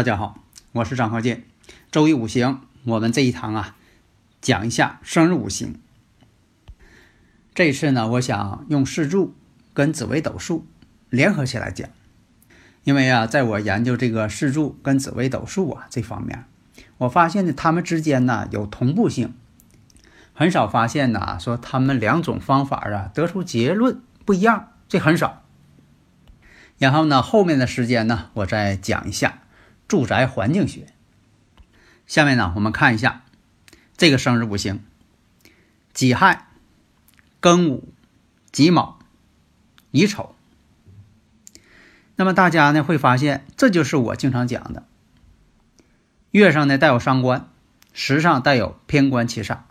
大家好，我是张鹤剑。周易五行，我们这一堂啊，讲一下生日五行。这次呢，我想用四柱跟紫微斗数联合起来讲，因为啊，在我研究这个四柱跟紫微斗数啊这方面，我发现呢，它们之间呢有同步性，很少发现呢说他们两种方法啊得出结论不一样，这很少。然后呢，后面的时间呢，我再讲一下。住宅环境学。下面呢，我们看一下这个生日五行：己亥、庚午、己卯、乙丑。那么大家呢会发现，这就是我经常讲的，月上呢带有伤官，时上带有偏官七煞，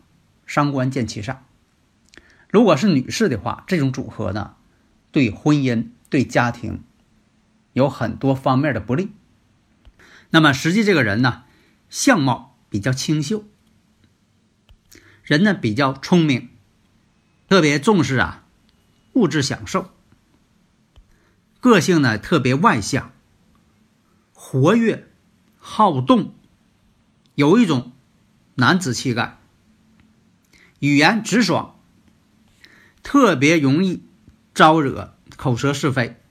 伤官见七煞。如果是女士的话，这种组合呢，对婚姻、对家庭有很多方面的不利。那么实际这个人呢，相貌比较清秀，人呢比较聪明，特别重视啊物质享受，个性呢特别外向、活跃、好动，有一种男子气概，语言直爽，特别容易招惹口舌是非，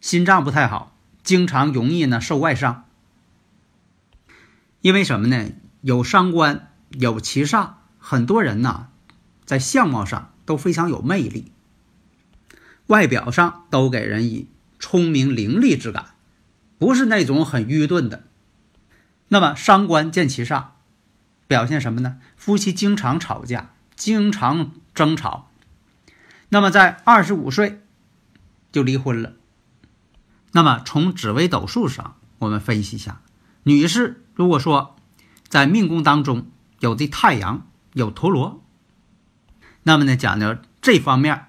心脏不太好。经常容易呢受外伤，因为什么呢？有伤官，有七煞，很多人呢在相貌上都非常有魅力，外表上都给人以聪明伶俐之感，不是那种很愚钝的。那么伤官见七煞，表现什么呢？夫妻经常吵架，经常争吵，那么在二十五岁就离婚了。那么从紫微斗数上，我们分析一下，女士如果说在命宫当中有的太阳有陀螺，那么呢讲的这方面，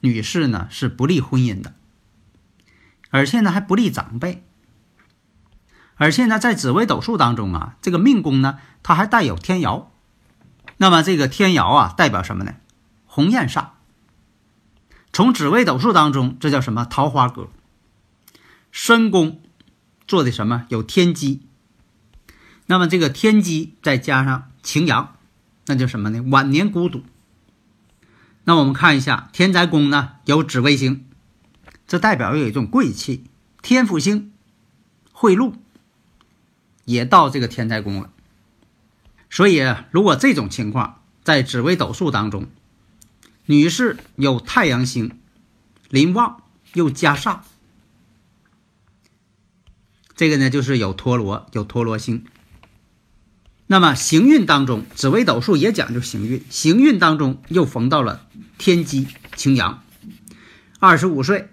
女士呢是不利婚姻的，而且呢还不利长辈，而且呢在紫微斗数当中啊，这个命宫呢它还带有天姚，那么这个天姚啊代表什么呢？鸿雁煞。从紫微斗数当中，这叫什么？桃花格。申宫做的什么？有天机，那么这个天机再加上擎羊，那叫什么呢？晚年孤独。那我们看一下天宅宫呢，有紫微星，这代表有一种贵气。天府星贿赂也到这个天宅宫了。所以，如果这种情况在紫微斗数当中，女士有太阳星临旺又加煞。这个呢，就是有陀螺，有陀螺星。那么行运当中，紫微斗数也讲究行运，行运当中又逢到了天机擎羊，二十五岁，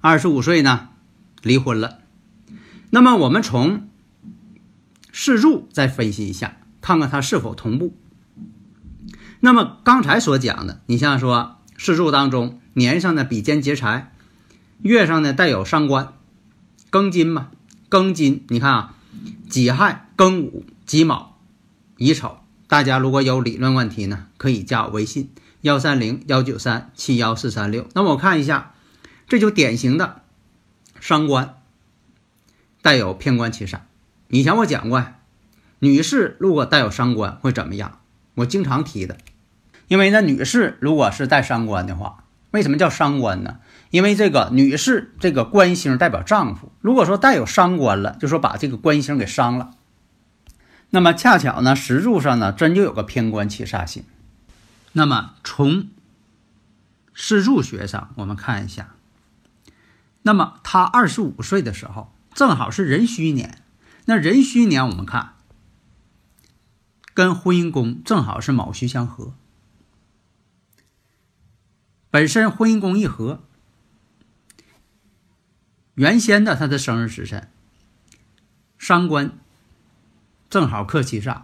二十五岁呢，离婚了。那么我们从四柱再分析一下，看看它是否同步。那么刚才所讲的，你像说四柱当中年上的比肩劫财，月上呢带有伤官，庚金嘛。庚金，你看啊，己亥、庚午、己卯、乙丑。大家如果有理论问题呢，可以加我微信幺三零幺九三七幺四三六。那我看一下，这就典型的伤官，带有偏官七煞。以前我讲过，女士如果带有伤官会怎么样？我经常提的，因为呢，女士如果是带伤官的话，为什么叫伤官呢？因为这个女士，这个官星代表丈夫。如果说带有伤官了，就说把这个官星给伤了。那么恰巧呢，石柱上呢，真就有个偏官七煞星。那么从四柱学上，我们看一下。那么他二十五岁的时候，正好是壬戌年。那壬戌年，我们看跟婚姻宫正好是卯戌相合，本身婚姻宫一合，原先的他的生日时辰，伤官正好克七煞，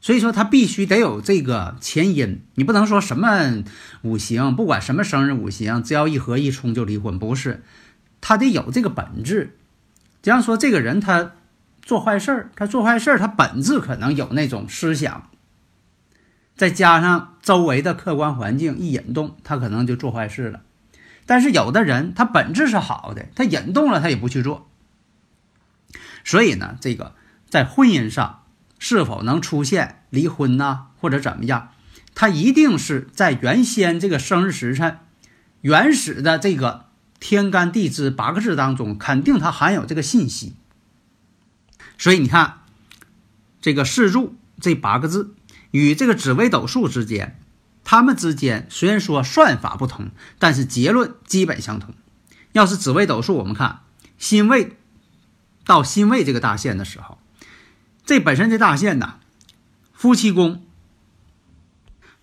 所以说他必须得有这个前因，你不能说什么五行，不管什么生日五行，只要一合一冲就离婚，不是，他得有这个本质。这样说，这个人他。做坏事儿，他做坏事儿，他本质可能有那种思想，再加上周围的客观环境一引动，他可能就做坏事了。但是有的人他本质是好的，他引动了他也不去做。所以呢，这个在婚姻上是否能出现离婚呐，或者怎么样，他一定是在原先这个生日时辰、原始的这个天干地支八个字当中，肯定它含有这个信息。所以你看，这个四柱这八个字与这个紫微斗数之间，他们之间虽然说算法不同，但是结论基本相同。要是紫微斗数，我们看辛未到辛未这个大限的时候，这本身这大限呢，夫妻宫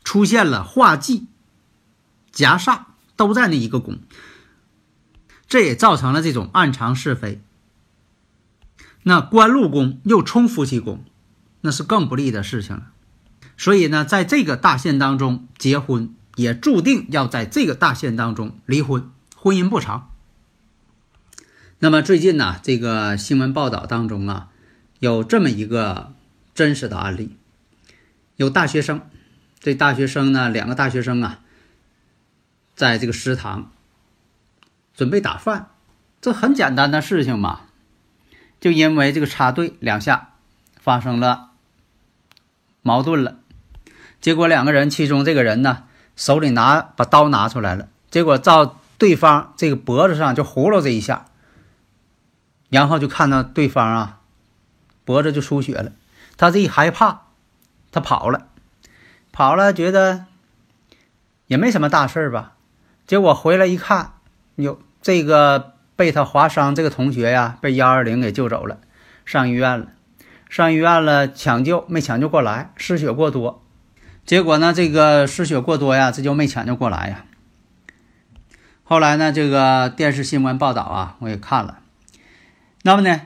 出现了化忌、夹煞，都在那一个宫，这也造成了这种暗藏是非。那官禄宫又冲夫妻宫，那是更不利的事情了。所以呢，在这个大限当中结婚，也注定要在这个大限当中离婚，婚姻不长。那么最近呢，这个新闻报道当中啊，有这么一个真实的案例：有大学生，这大学生呢，两个大学生啊，在这个食堂准备打饭，这很简单的事情嘛。就因为这个插队两下，发生了矛盾了，结果两个人其中这个人呢手里拿把刀拿出来了，结果照对方这个脖子上就葫芦这一下，然后就看到对方啊脖子就出血了，他这一害怕，他跑了，跑了觉得也没什么大事吧，结果回来一看，哟这个。被他划伤这个同学呀，被幺二零给救走了，上医院了，上医院了，抢救没抢救过来，失血过多，结果呢，这个失血过多呀，这就没抢救过来呀。后来呢，这个电视新闻报道啊，我也看了，那么呢，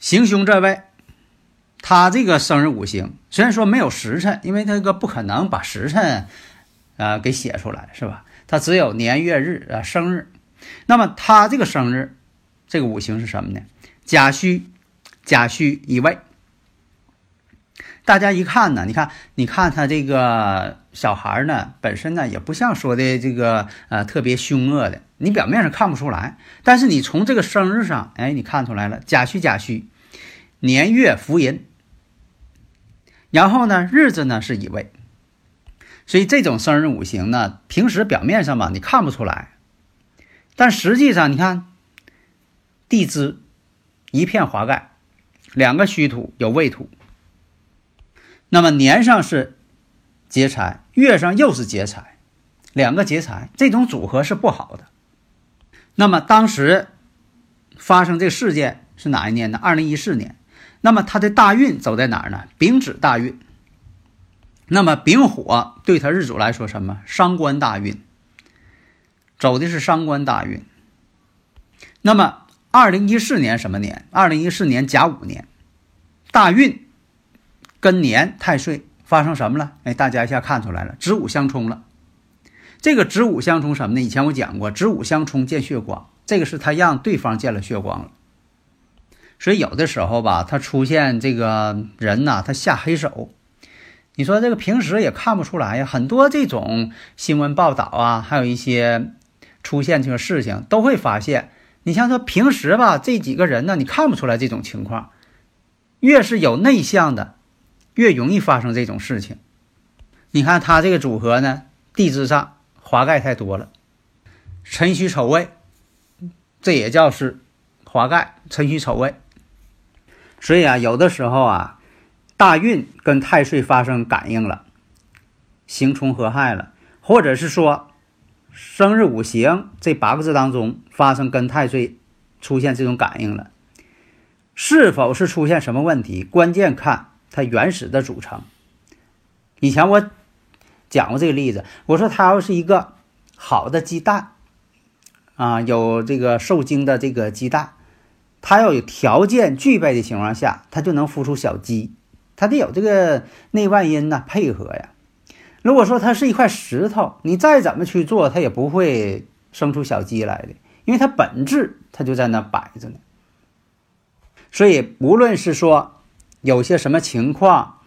行凶这位，他这个生日五行虽然说没有时辰，因为他这个不可能把时辰啊给写出来，是吧？他只有年月日啊，生日。那么他这个生日，这个五行是什么呢？甲戌，甲戌乙未。大家一看呢，你看，你看他这个小孩呢，本身呢也不像说的这个呃特别凶恶的，你表面上看不出来，但是你从这个生日上，哎，你看出来了，甲戌甲戌，年月福银，然后呢日子呢是乙未，所以这种生日五行呢，平时表面上吧你看不出来。但实际上，你看，地支一片华盖，两个虚土有未土，那么年上是劫财，月上又是劫财，两个劫财，这种组合是不好的。那么当时发生这个事件是哪一年呢？二零一四年。那么他的大运走在哪儿呢？丙子大运。那么丙火对他日主来说什么？伤官大运。走的是伤官大运。那么，二零一四年什么年？二零一四年甲午年，大运跟年太岁发生什么了？哎，大家一下看出来了，子午相冲了。这个子午相冲什么呢？以前我讲过，子午相冲见血光，这个是他让对方见了血光了。所以有的时候吧，他出现这个人呐，他下黑手。你说这个平时也看不出来呀，很多这种新闻报道啊，还有一些。出现这个事情，都会发现，你像说平时吧，这几个人呢，你看不出来这种情况，越是有内向的，越容易发生这种事情。你看他这个组合呢，地支上华盖太多了，辰戌丑未，这也叫是华盖辰戌丑未。所以啊，有的时候啊，大运跟太岁发生感应了，刑冲合害了，或者是说。生日五行这八个字当中发生跟太岁出现这种感应了，是否是出现什么问题？关键看它原始的组成。以前我讲过这个例子，我说它要是一个好的鸡蛋啊，有这个受精的这个鸡蛋，它要有条件具备的情况下，它就能孵出小鸡。它得有这个内外因呐配合呀。如果说它是一块石头，你再怎么去做，它也不会生出小鸡来的，因为它本质它就在那摆着呢。所以无论是说有些什么情况，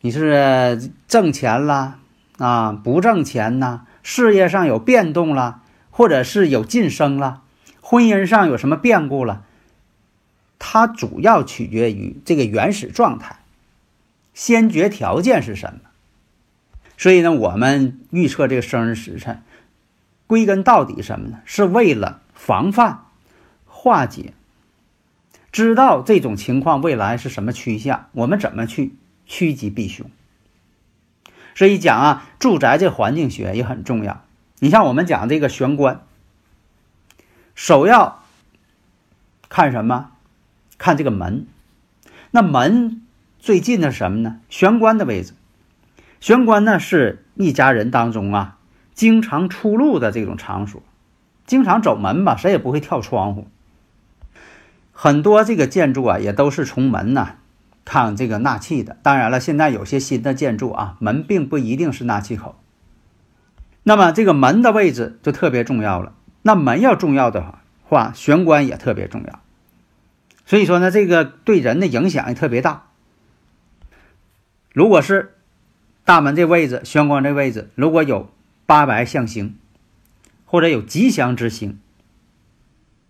你是挣钱了啊，不挣钱呢，事业上有变动了，或者是有晋升了，婚姻上有什么变故了，它主要取决于这个原始状态。先决条件是什么？所以呢，我们预测这个生日时辰，归根到底什么呢？是为了防范、化解，知道这种情况未来是什么趋向，我们怎么去趋吉避凶。所以讲啊，住宅这环境学也很重要。你像我们讲这个玄关，首要看什么？看这个门，那门。最近的什么呢？玄关的位置，玄关呢是一家人当中啊经常出入的这种场所，经常走门吧，谁也不会跳窗户。很多这个建筑啊也都是从门呢看这个纳气的。当然了，现在有些新的建筑啊，门并不一定是纳气口。那么这个门的位置就特别重要了。那门要重要的话，玄关也特别重要。所以说呢，这个对人的影响也特别大。如果是大门这位置、玄关这位置，如果有八白象星，或者有吉祥之星，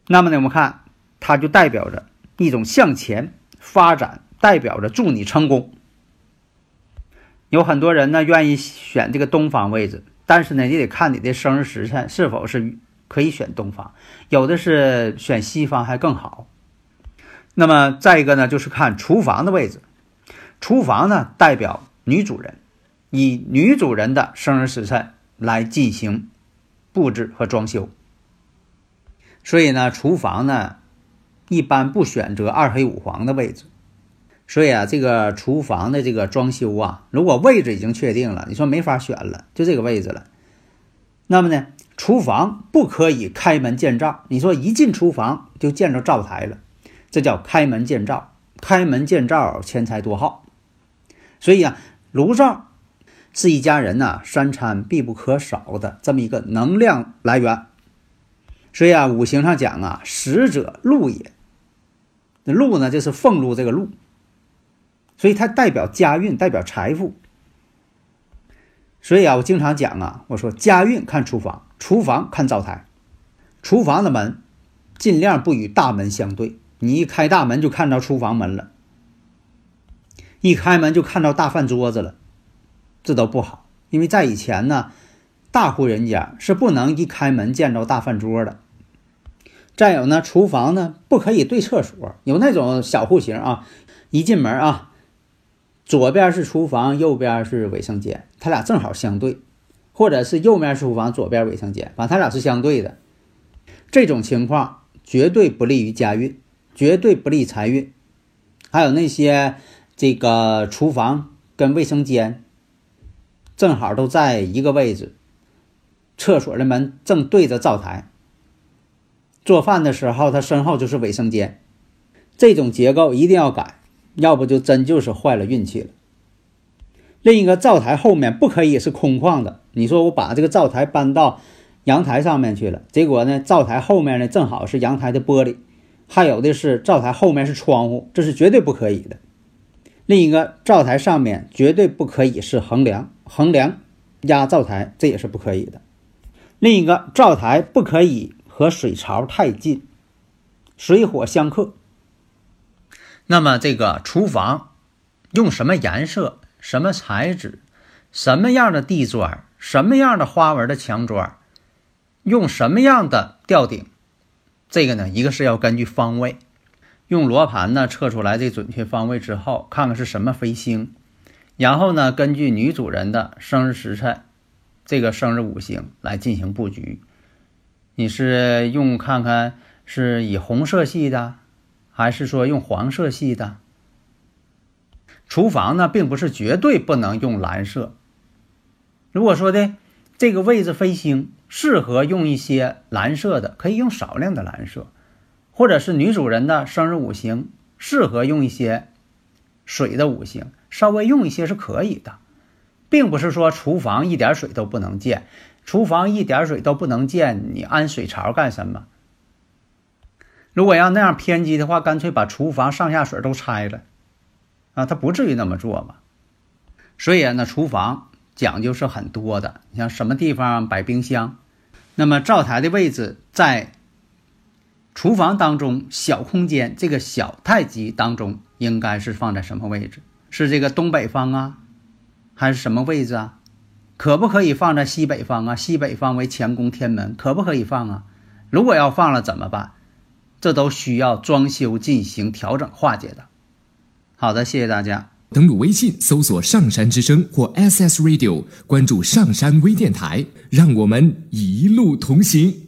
那么呢，我们看它就代表着一种向前发展，代表着祝你成功。有很多人呢愿意选这个东方位置，但是呢，你得看你的生日时辰是否是可以选东方，有的是选西方还更好。那么再一个呢，就是看厨房的位置。厨房呢，代表女主人，以女主人的生日时辰来进行布置和装修。所以呢，厨房呢一般不选择二黑五黄的位置。所以啊，这个厨房的这个装修啊，如果位置已经确定了，你说没法选了，就这个位置了。那么呢，厨房不可以开门见灶。你说一进厨房就见着灶台了，这叫开门见灶。开门见灶，钱财多耗。所以啊，炉灶是一家人呐三餐必不可少的这么一个能量来源。所以啊，五行上讲啊，食者禄也。那禄呢，就是俸禄这个禄，所以它代表家运，代表财富。所以啊，我经常讲啊，我说家运看厨房，厨房看灶台，厨房的门尽量不与大门相对，你一开大门就看到厨房门了。一开门就看到大饭桌子了，这都不好。因为在以前呢，大户人家是不能一开门见着大饭桌的。再有呢，厨房呢不可以对厕所，有那种小户型啊，一进门啊，左边是厨房，右边是卫生间，它俩正好相对，或者是右面是厨房，左边卫生间，反正它俩是相对的。这种情况绝对不利于家运，绝对不利财运。还有那些。这个厨房跟卫生间正好都在一个位置，厕所的门正对着灶台。做饭的时候，他身后就是卫生间，这种结构一定要改，要不就真就是坏了运气了。另一个灶台后面不可以是空旷的，你说我把这个灶台搬到阳台上面去了，结果呢，灶台后面呢正好是阳台的玻璃，还有的是灶台后面是窗户，这是绝对不可以的。另一个灶台上面绝对不可以是横梁，横梁压灶台，这也是不可以的。另一个灶台不可以和水槽太近，水火相克。那么这个厨房用什么颜色、什么材质、什么样的地砖、什么样的花纹的墙砖，用什么样的吊顶，这个呢，一个是要根据方位。用罗盘呢测出来这准确方位之后，看看是什么飞星，然后呢根据女主人的生日时辰，这个生日五行来进行布局。你是用看看是以红色系的，还是说用黄色系的？厨房呢，并不是绝对不能用蓝色。如果说的这个位置飞星适合用一些蓝色的，可以用少量的蓝色，或者是女主人的生日五行适合用一些水的五行，稍微用一些是可以的，并不是说厨房一点水都不能见，厨房一点水都不能见，你安水槽干什么？如果要那样偏激的话，干脆把厨房上下水都拆了。啊，他不至于那么做嘛，所以啊，那厨房讲究是很多的。你像什么地方摆冰箱，那么灶台的位置在厨房当中小空间这个小太极当中，应该是放在什么位置？是这个东北方啊，还是什么位置啊？可不可以放在西北方啊？西北方为乾宫天门，可不可以放啊？如果要放了怎么办？这都需要装修进行调整化解的。好的，谢谢大家。登录微信搜索“上山之声”或 SS Radio，关注上山微电台，让我们一路同行。